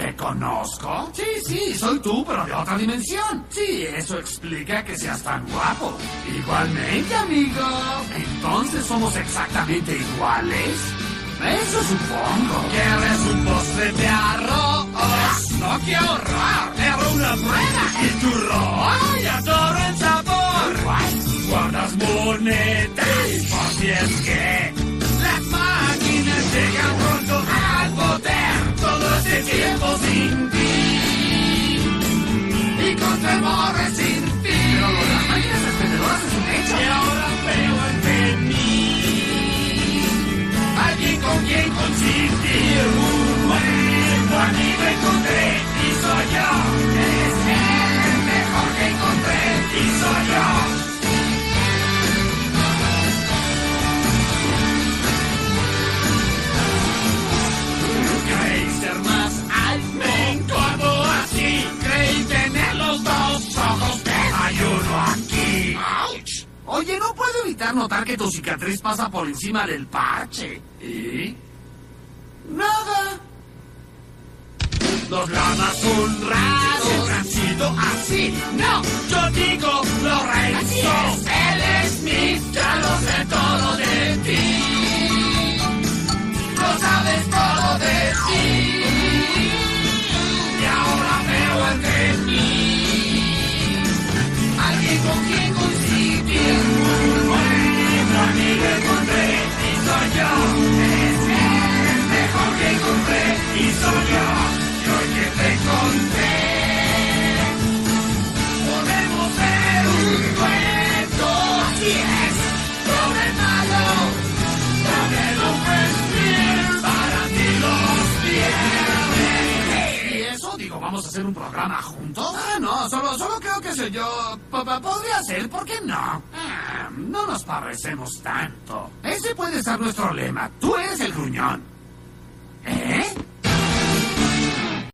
¿Te conozco? Sí, sí, soy tú, pero de otra dimensión. Sí, eso explica que seas tan guapo. Igualmente, amigo. Entonces somos exactamente iguales. Eso supongo. ¿Quieres un postre de arroz? ¡No, qué horror! ¡Era una prueba! ¿Y turro? ¡Ay, adoro el sabor! Guardas monedas, si es que Oye, no puedo evitar notar que tu cicatriz pasa por encima del parche. ¿Y? Los lamas honrados han sido así. No, yo digo Lorenzo. Él es mi, ya lo sé todo ¿vamos a hacer un programa juntos? Ah, no, solo, solo creo que soy yo. P- p- Podría ser, ¿por qué no? Ah, no nos parecemos tanto. Ese puede ser nuestro lema. Tú eres el gruñón.